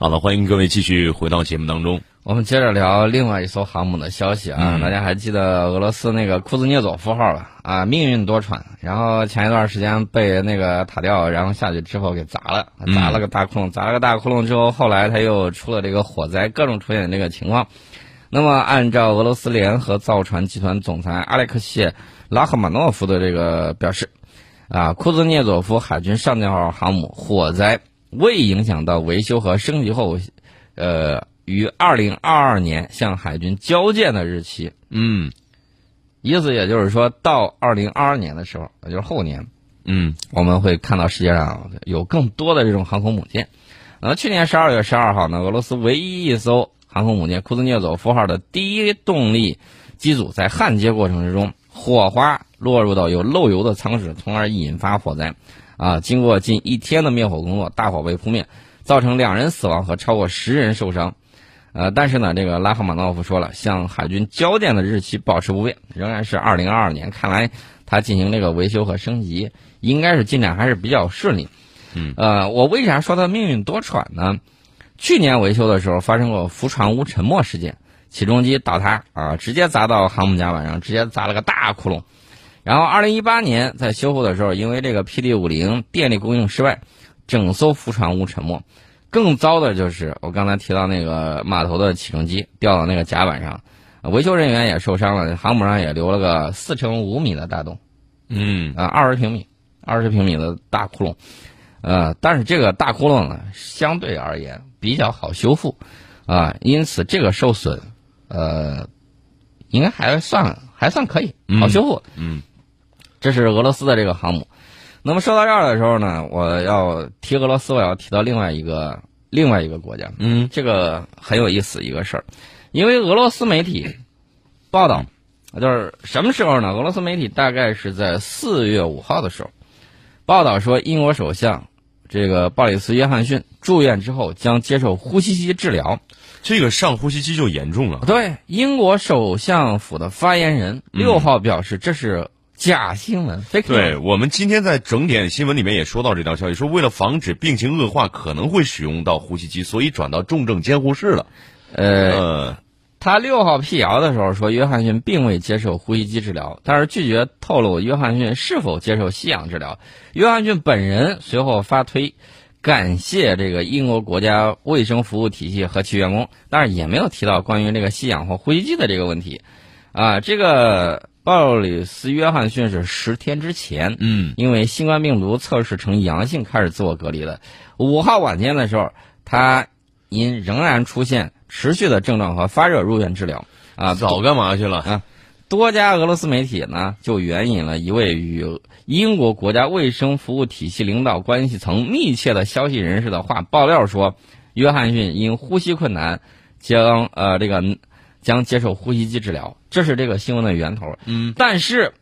好了，欢迎各位继续回到节目当中。我们接着聊另外一艘航母的消息啊，大家还记得俄罗斯那个库兹涅佐夫号吧？啊，命运多舛。然后前一段时间被那个塔吊，然后下去之后给砸了，砸了个大窟窿，砸了个大窟窿之后，后来他又出了这个火灾，各种出现这个情况。那么按照俄罗斯联合造船集团总裁阿列克谢拉赫马诺夫的这个表示，啊，库兹涅佐夫海军上将号航母火灾未影响到维修和升级后，呃。于二零二二年向海军交建的日期，嗯，意思也就是说到二零二二年的时候，也就是后年，嗯，我们会看到世界上有更多的这种航空母舰。呃，去年十二月十二号呢，俄罗斯唯一一艘航空母舰库兹涅佐夫号的第一动力机组在焊接过程之中，火花落入到有漏油的舱室，从而引发火灾。啊，经过近一天的灭火工作，大火被扑灭，造成两人死亡和超过十人受伤。呃，但是呢，这个拉赫玛诺夫说了，向海军交电的日期保持不变，仍然是二零二二年。看来他进行这个维修和升级，应该是进展还是比较顺利。嗯，呃，我为啥说他命运多舛呢？去年维修的时候发生过浮船坞沉没事件，起重机倒塌啊，直接砸到航母甲板上，直接砸了个大窟窿。然后二零一八年在修复的时候，因为这个 PD 五零电力供应失败，整艘浮船坞沉没。更糟的就是我刚才提到那个码头的起重机掉到那个甲板上，维修人员也受伤了，航母上也留了个四乘五米的大洞，嗯。啊，二十平米，二十平米的大窟窿，呃，但是这个大窟窿呢，相对而言比较好修复，啊，因此这个受损，呃，应该还算还算可以，好修复，嗯，这是俄罗斯的这个航母。那么说到这儿的时候呢，我要提俄罗斯，我要提到另外一个另外一个国家，嗯，这个很有意思一个事儿，因为俄罗斯媒体报道，就是什么时候呢？俄罗斯媒体大概是在四月五号的时候报道说，英国首相这个鲍里斯·约翰逊住院之后将接受呼吸机治疗，这个上呼吸机就严重了。对，英国首相府的发言人六号表示，这是。假新闻，对我们今天在整点新闻里面也说到这条消息，说为了防止病情恶化，可能会使用到呼吸机，所以转到重症监护室了。呃，他六号辟谣的时候说，约翰逊并未接受呼吸机治疗，但是拒绝透露约翰逊是否接受吸氧治疗。约翰逊本人随后发推，感谢这个英国国家卫生服务体系和其员工，但是也没有提到关于这个吸氧或呼吸机的这个问题。啊，这个。鲍里斯·约翰逊是十天之前，嗯，因为新冠病毒测试呈阳性开始自我隔离的。五号晚间的时候，他因仍然出现持续的症状和发热入院治疗。啊，早干嘛去了？啊，多家俄罗斯媒体呢就援引了一位与英国国家卫生服务体系领导关系层密切的消息人士的话，爆料说，约翰逊因呼吸困难将呃这个。将接受呼吸机治疗，这是这个新闻的源头。嗯，但是，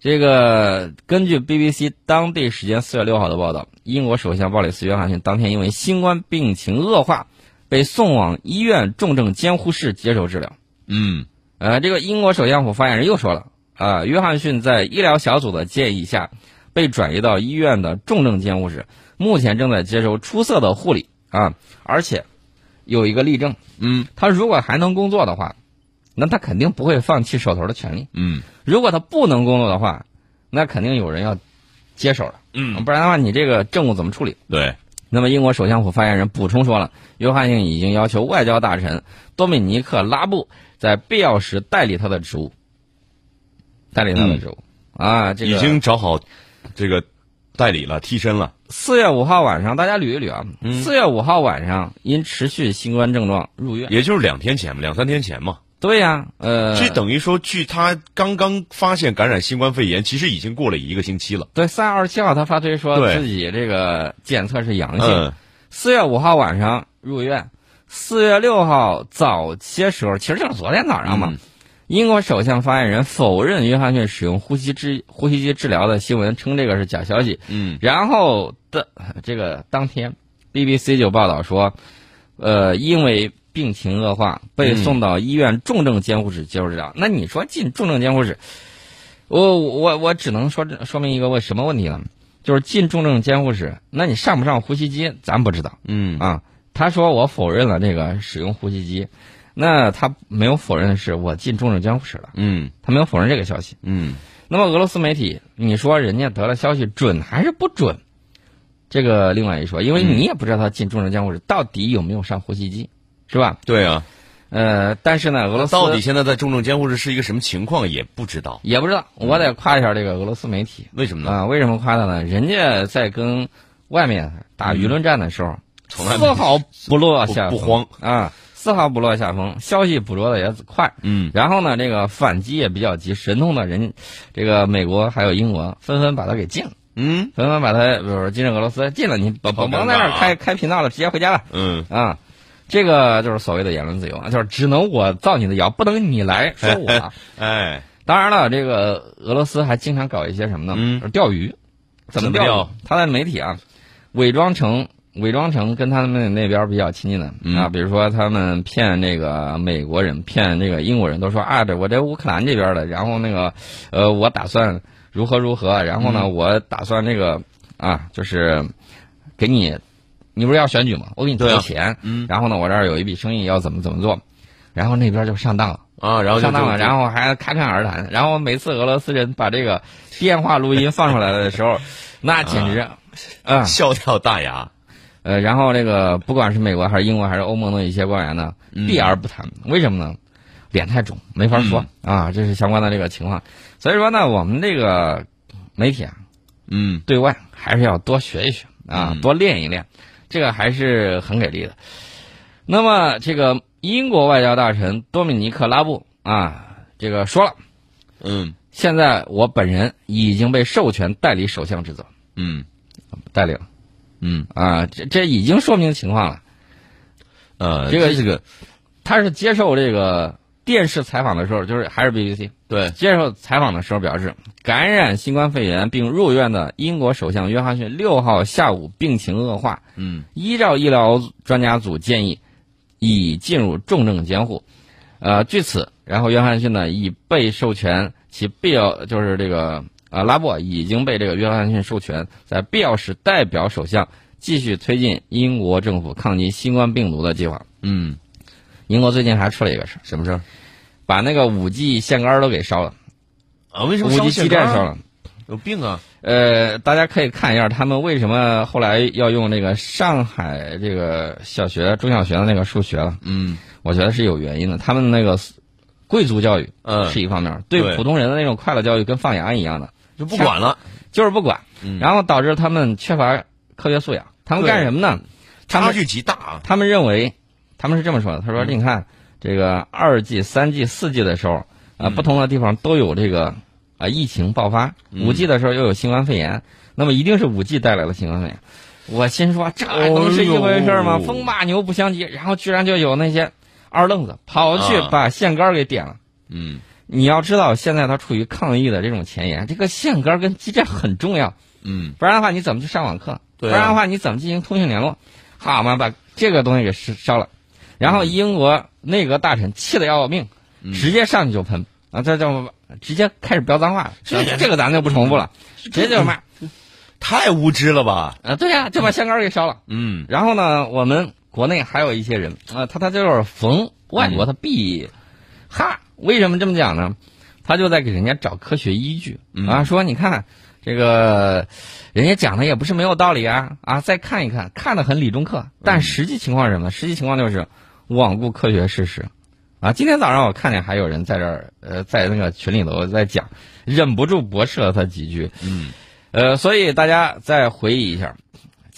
这个根据 BBC 当地时间四月六号的报道，英国首相鲍里斯·约翰逊当天因为新冠病情恶化，被送往医院重症监护室接受治疗。嗯，呃，这个英国首相府发言人又说了，啊，约翰逊在医疗小组的建议下，被转移到医院的重症监护室，目前正在接受出色的护理啊，而且。有一个例证，嗯，他如果还能工作的话，那他肯定不会放弃手头的权利，嗯，如果他不能工作的话，那肯定有人要接手了，嗯，不然的话，你这个政务怎么处理？对。那么，英国首相府发言人补充说了，约翰逊已经要求外交大臣多米尼克拉布在必要时代理他的职务，代理他的职务。啊，这个已经找好这个。代理了，替身了。四月五号晚上，大家捋一捋啊。四月五号晚上，因持续新冠症状入院，也就是两天前嘛，两三天前嘛。对呀，呃，这等于说，距他刚刚发现感染新冠肺炎，其实已经过了一个星期了。对，三月二十七号他发推说自己这个检测是阳性。四月五号晚上入院，四月六号早些时候，其实就是昨天早上嘛。英国首相发言人否认约翰逊使用呼吸治呼吸机治疗的新闻，称这个是假消息。嗯，然后的这个当天，BBC 就报道说，呃，因为病情恶化，被送到医院重症监护室接受治疗。那你说进重症监护室，我我我只能说说明一个问什么问题呢？就是进重症监护室，那你上不上呼吸机，咱不知道。嗯啊。他说我否认了这个使用呼吸机，那他没有否认的是我进重症监护室了，嗯他没有否认这个消息。嗯那么俄罗斯媒体，你说人家得了消息准还是不准？这个另外一说，因为你也不知道他进重症监护室到底有没有上呼吸机，是吧？对啊，呃，但是呢，俄罗斯到底现在在重症监护室是一个什么情况也不知道，也不知道。我得夸一下这个俄罗斯媒体为什么呢？啊、为什么夸他呢？人家在跟外面打舆论战的时候，从来没丝毫不落下不不慌啊，丝毫不落下风，消息捕捉的也快。嗯然后呢，这个反击也比较急，神通的人，这个美国还有英国纷纷把他给禁了。嗯纷纷把他，比如说进入俄罗斯，禁了你甭甭甭在那儿开开频道了，直接回家了嗯啊！这个就是所谓的言论自由啊，就是只能我造你的谣，不能你来说我。哎当然了，这个俄罗斯还经常搞一些什么呢？嗯钓鱼，怎么钓？他在媒体啊，伪装成伪装成跟他们那边比较亲近的、嗯。啊，比如说他们骗这个美国人，骗这个英国人，都说啊，这我这乌克兰这边的，然后那个呃，我打算如何如何，然后呢，嗯。我打算那个啊，就是给你，你不是要选举吗？我给你投钱，嗯。然后呢，我这儿有一笔生意要怎么怎么做，然后那边就上当了。啊，然后上当了，然后还侃侃而谈。然后每次俄罗斯人把这个电话录音放出来的时候，那简直，啊，笑掉大牙，呃，然后这个不管是美国还是英国还是欧盟的一些官员呢，嗯避而不谈。为什么呢？脸太肿，没法说、啊，这是相关的这个情况。所以说呢，我们这个媒体啊，嗯对外还是要多学一学啊，嗯多练一练，这个还是很给力的。那么，这个英国外交大臣多米尼克拉布啊，这个说了。嗯现在我本人已经被授权代理首相职责，嗯代理了嗯啊，这这已经说明情况了。呃，这个这个他是接受这个电视采访的时候，就是还是 BBC 对，接受采访的时候表示，感染新冠肺炎并入院的英国首相约翰逊六号下午病情恶化，嗯依照医疗专家组建议，已进入重症监护。呃，据此，然后约翰逊呢已被授权其必要就是这个呃拉布已经被这个约翰逊授权，在必要时代表首相继续推进英国政府抗击新冠病毒的计划。嗯，英国最近还出了一个事儿，什么事儿把那个五 G 线杆儿都给烧了，啊？为什么五 G 基站烧了。有病啊？呃，大家可以看一下他们为什么后来要用那个上海这个小学、中小学的那个数学了。嗯我觉得是有原因的。他们那个贵族教育嗯，是一方面，对对普通人的那种快乐教育跟放羊一样的，就不管了，就是不管，嗯然后导致他们缺乏科学素养。他们干什么呢？差距极大啊。他们认为，他们是这么说的：他说，嗯你看这个二 G、三 G、四 G 的时候，不同的地方都有这个啊、疫情爆发，嗯五 G 的时候又有新冠肺炎，那么一定是五 G 带来了新冠肺炎。我心说，这能是一回事吗？风马牛不相及，然后居然就有那些二愣子跑去啊把线杆儿给点了。嗯你要知道，现在它处于抗疫的这种前沿，这个线杆跟基站很重要，嗯，不然的话你怎么去上网课？对啊。不然的话你怎么进行通讯联络？好嘛，把这个东西给烧烧了，然后英国内阁大臣气得要命，嗯。直接上去就喷。啊，这叫直接开始飙脏话了。这这个咱就不重复了，直接就骂。太无知了吧？啊，对呀、就把线杆给烧了。嗯。然后呢，我们国内还有一些人啊，他他就是逢外国他必哈，为什么这么讲呢？他就在给人家找科学依据啊，说你看这个人家讲的也不是没有道理啊啊，再看一看，看的很理中客，但实际情况是什么？实际情况就是罔顾科学事实啊。今天早上我看见还有人在这儿呃，在那个群里头在讲，忍不住驳斥了他几句。嗯呃，所以大家再回忆一下，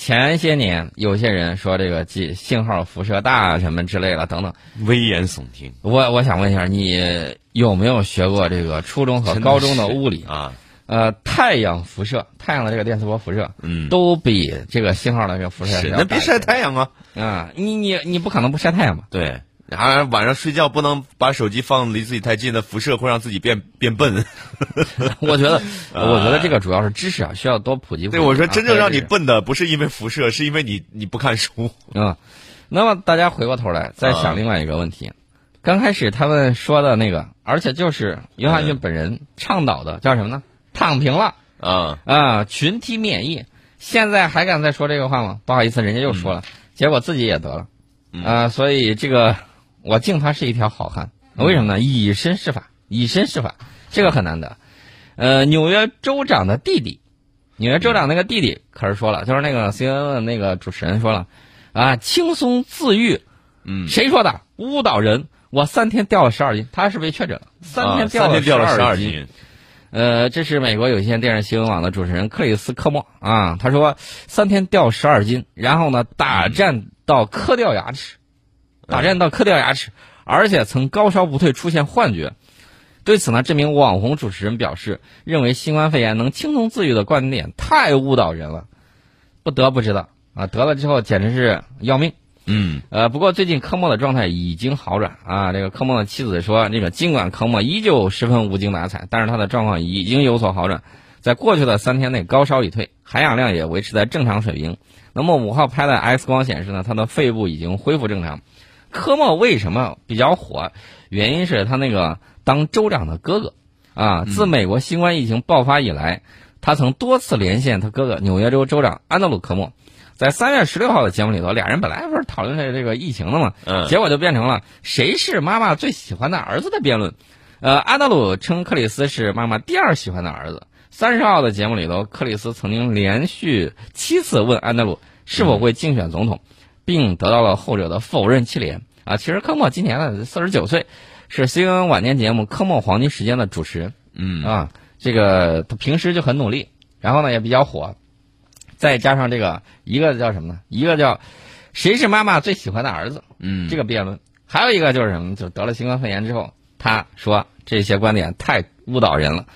前些年有些人说这个信信号辐射大什么之类的等等，危言耸听，我我想问一下，你有没有学过这个初中和高中的物理？啊？呃，太阳辐射，太阳的这个电磁波辐射，嗯，都比这个信号的这个辐射是要大那别晒太阳啊。啊！你你你不可能不晒太阳吧？对，然后晚上睡觉不能把手机放离自己太近的，辐射会让自己变 变笨。我觉得，我觉得这个主要是知识啊，需要多普及。对，我说啊真正让你笨的不是因为辐射，是因为你你不看书。嗯，那么大家回过头来再想另外一个问题，刚开始他们说的那个，而且就是约翰逊本人倡导的，叫什么呢？躺平了啊，啊，群体免疫。现在还敢再说这个话吗？不好意思，人家又说了，结果自己也得了。啊，所以这个我敬他是一条好汉。为什么呢？以身试法，以身试法，这个很难得。呃，纽约州长的弟弟，纽约州长那个弟弟可是说了，就是那个 CNN 的那个主持人说了，啊，轻松自愈，嗯，谁说的？误导人！我三天掉了十二斤，他是被确诊了，三天掉了十二斤。呃，这是美国有线电视新闻网的主持人克里斯科莫啊，他说三天掉十二斤，然后呢打战到磕掉牙齿，打战到磕掉牙齿，而且曾高烧不退，出现幻觉。对此呢，这名网红主持人表示，认为新冠肺炎能轻松自愈的观点太误导人了，不得不知道啊，得了之后简直是要命。嗯，呃，不过最近科莫的状态已经好转啊。这个科莫的妻子说，这个尽管科莫依旧十分无精打采，但是他的状况已经有所好转，在过去的三天内高烧已退，含氧量也维持在正常水平。那么五号拍的 X 光显示呢，他的肺部已经恢复正常。科莫为什么比较火？原因是他那个当州长的哥哥啊，自美国新冠疫情爆发以来，他曾多次连线他哥哥纽约州州长安德鲁科莫。在三月十六号的节目里头，俩人本来不是讨论这这个疫情的嘛，嗯，结果就变成了谁是妈妈最喜欢的儿子的辩论。呃，安德鲁称克里斯是妈妈第二喜欢的儿子。三十号的节目里头，克里斯曾经连续七次问安德鲁是否会竞选总统，并得到了后者的否认气连。啊，其实科莫今年呢四十九岁，是 CNN 晚间节目《科莫黄金时间》的主持人。嗯啊，这个他平时就很努力，然后呢也比较火。再加上这个，一个叫什么呢？一个叫谁是妈妈最喜欢的儿子？嗯，这个辩论，还有一个就是什么？就得了新冠肺炎之后，他说这些观点太误导人了，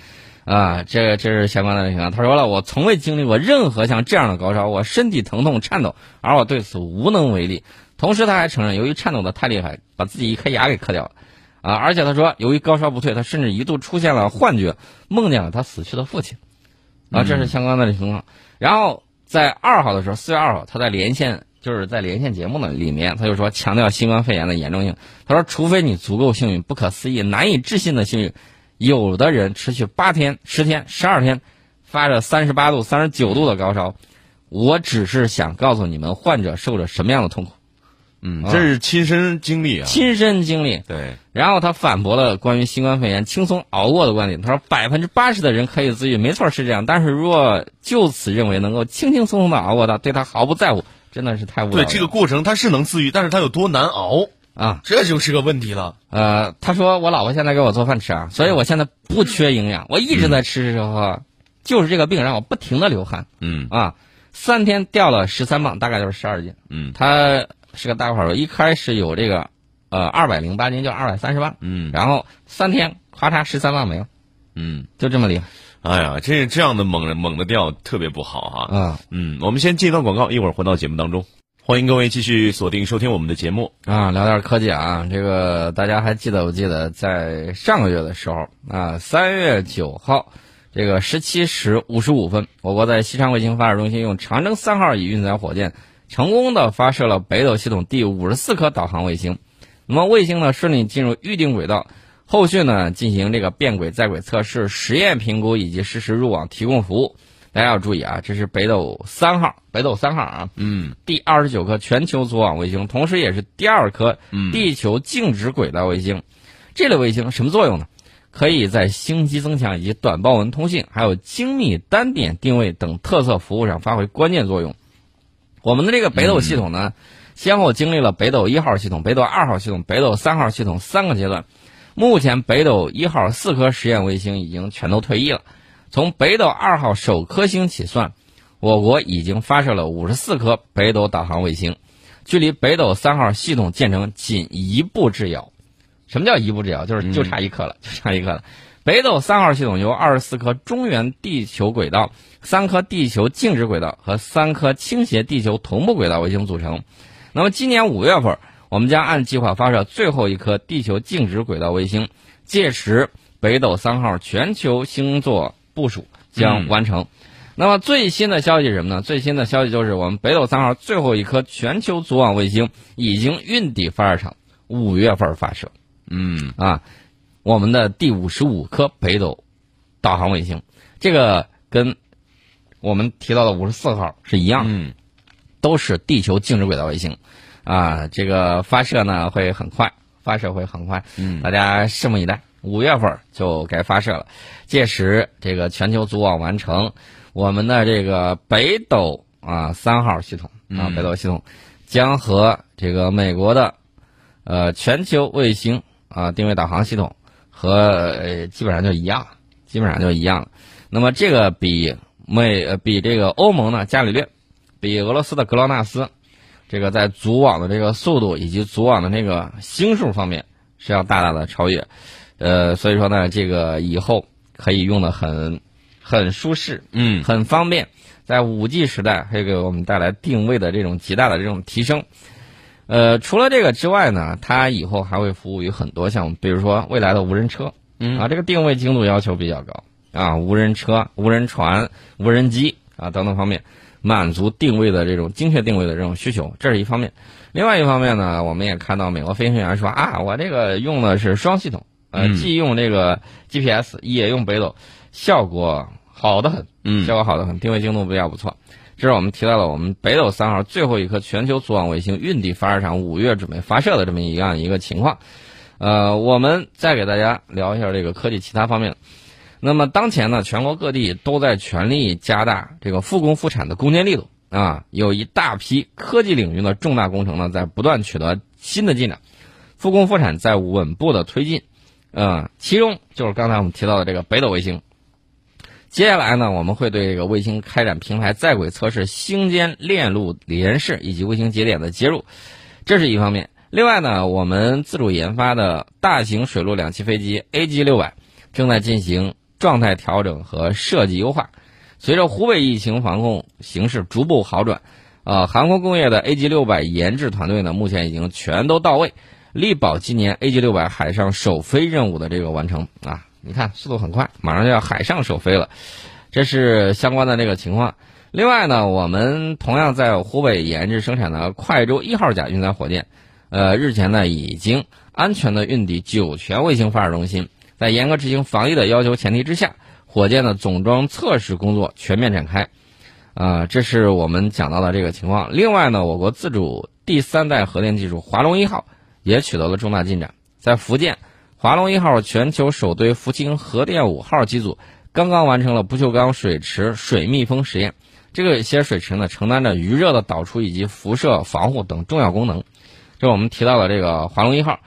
啊，这这是相关的情况。他说了，我从未经历过任何像这样的高烧，我身体疼痛颤抖，而我对此无能为力。同时，他还承认，由于颤抖的太厉害，把自己一颗牙给磕掉了，啊，而且他说，由于高烧不退，他甚至一度出现了幻觉，梦见了他死去的父亲，啊，这是相关的情况。然后。在二号的时候，四月二号，他在连线，就是在连线节目的里面，他就说强调新冠肺炎的严重性。他说，除非你足够幸运、不可思议、难以置信的幸运，有的人持续八天、十天、十二天，发着三十八度、三十九度的高烧。我只是想告诉你们，患者受着什么样的痛苦。嗯，这是亲身经历啊，亲身经历。对。然后他反驳了关于新冠肺炎轻松熬过的观点。他说，百分之八十的人可以自愈，没错是这样。但是如果就此认为能够轻轻松松的熬过他，对他毫不在乎，真的是太无聊。对这个过程，他是能自愈，但是他有多难熬啊？这就是个问题了。呃，他说我老婆现在给我做饭吃啊，所以我现在不缺营养，我一直在吃之后，就是这个病让我不停的流汗。嗯啊，三天掉了十三磅，大概就是十二斤。嗯，他。是个大块肉，一开始有这个，呃，二百零八斤，就二百三十磅，嗯，然后三天，咔嚓十三磅没了，嗯，就这么厉害。哎呀，这这样的猛猛的掉特别不好哈。嗯，嗯，我们先进一段广告，一会儿回到节目当中，欢迎各位继续锁定收听我们的节目啊，聊点科技啊。这个大家还记得？我记得在上个月的时候啊，三月九号，这个十七时五十五分，我国在西昌卫星发射中心用长征三号乙运载火箭。成功的发射了北斗系统第五十四颗导航卫星，那么卫星呢顺利进入预定轨道，后续呢进行这个变轨在轨测试、实验评估以及实时入网提供服务。大家要注意啊，这是北斗三号，北斗三号啊，嗯，第二十九颗全球组网卫星，同时也是第二颗地球静止轨道卫星。这类卫星什么作用呢？可以在星机增强以及短报文通信，还有精密单点定位等特色服务上发挥关键作用。我们的这个北斗系统呢，先后经历了北斗一号系统、北斗二号系统、北斗三号系统三个阶段。目前，北斗一号四颗实验卫星已经全都退役了。从北斗二号首颗星起算，我国已经发射了五十四颗北斗导航卫星，距离北斗三号系统建成仅一步之遥。什么叫一步之遥？就是就差一颗了，就差一颗了。北斗三号系统由二十四颗中原地球轨道、三颗地球静止轨道和三颗倾斜地球同步轨道卫星组成。那么今年五月份，我们将按计划发射最后一颗地球静止轨道卫星，届时北斗三号全球星座部署将完成。那么最新的消息是什么呢？最新的消息就是我们北斗三号最后一颗全球组网卫星已经运抵发射场，五月份发射。嗯啊。我们的第五十五颗北斗导航卫星，这个跟我们提到的五十四号是一样，嗯，都是地球静止轨道卫星。啊，这个发射呢会很快，发射会很快，嗯大家拭目以待。五月份就该发射了，届时这个全球组网完成，我们的这个北斗啊三号系统啊嗯北斗系统将和这个美国的呃全球卫星啊定位导航系统和呃基本上就一样，基本上就一样了。那么这个比美呃比这个欧盟呢伽利略，比俄罗斯的格劳纳斯，这个在组网的这个速度以及组网的那个星数方面是要大大的超越。呃，所以说呢，这个以后可以用的很很舒适，嗯很方便，在五 G 时代会给我们带来定位的这种极大的这种提升。呃，除了这个之外呢，它以后还会服务于很多项目，比如说未来的无人车，嗯啊，这个定位精度要求比较高啊，无人车、无人船、无人机啊等等方面，满足定位的这种精确定位的这种需求，这是一方面。另外一方面呢，我们也看到美国飞行员说啊，我这个用的是双系统，呃，嗯既用这个 GPS，也用北斗，效果好的很。嗯效果好的很，定位精度比较不错。这是我们提到了我们北斗三号最后一颗全球组网卫星运抵发射场五月准备发射的这么一样一个情况。呃，我们再给大家聊一下这个科技其他方面。那么当前呢，全国各地都在全力加大这个复工复产的攻坚力度啊，有一大批科技领域的重大工程呢在不断取得新的进展，复工复产在稳步的推进。呃，其中就是刚才我们提到的这个北斗卫星。接下来呢，我们会对这个卫星开展平台在轨测试、星间链路联试以及卫星节点的接入，这是一方面。另外呢，我们自主研发的大型水陆两栖飞机 AG 六百正在进行状态调整和设计优化。随着湖北疫情防控形势逐步好转，呃，航空工业的 AG 六百研制团队呢，目前已经全都到位，力保今年 AG 六百海上首飞任务的这个完成啊。你看，速度很快，马上就要海上首飞了，这是相关的这个情况。另外呢，我们同样在湖北研制生产的快舟一号甲运载火箭，呃，日前呢已经安全的运抵酒泉卫星发射中心，在严格执行防疫的要求前提之下，火箭的总装测试工作全面展开。啊、这是我们讲到的这个情况。另外呢，我国自主第三代核电技术华龙一号也取得了重大进展，在福建。华龙一号全球首堆福清核电五号机组刚刚完成了不锈钢水池水密封实验。这个些水池呢，承担着余热的导出以及辐射防护等重要功能。这我们提到了这个华龙一号，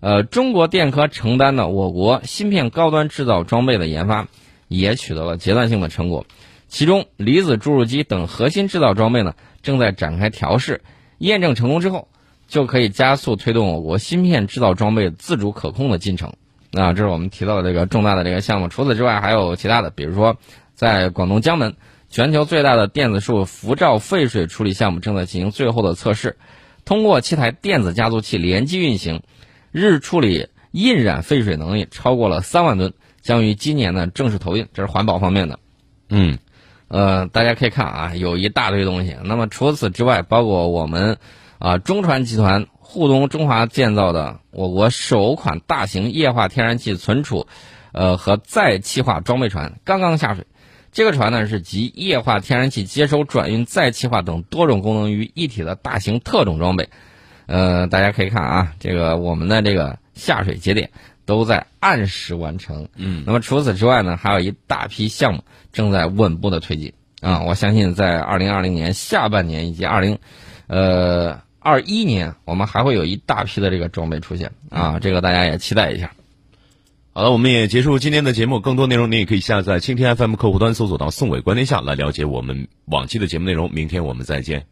呃，中国电科承担的我国芯片高端制造装备的研发，也取得了阶段性的成果。其中，离子注入机等核心制造装备呢，正在展开调试，验证成功之后。就可以加速推动我国芯片制造装备自主可控的进程。啊，这是我们提到的这个重大的这个项目。除此之外，还有其他的，比如说，在广东江门，全球最大的电子束辐照废水处理项目正在进行最后的测试。通过七台电子加速器联机运行，日处理印染废水能力超过了三万吨，将于今年呢正式投运。这是环保方面的。嗯，呃，大家可以看啊，有一大堆东西。那么除此之外，包括我们。啊，中船集团沪东中华建造的我国首款大型液化天然气存储，呃和再气化装备船刚刚下水。这个船呢是集液化天然气接收、转运、再气化等多种功能于一体的大型特种装备。呃，大家可以看啊，这个我们的这个下水节点都在按时完成。嗯，那么除此之外呢，还有一大批项目正在稳步的推进啊。我相信在二零二零年下半年以及二零，呃。二一年，我们还会有一大批的这个装备出现啊，这个大家也期待一下。好了，我们也结束今天的节目，更多内容您也可以下载蜻蜓 FM 客户端搜索到“宋伟观天下”来了解我们往期的节目内容。明天我们再见。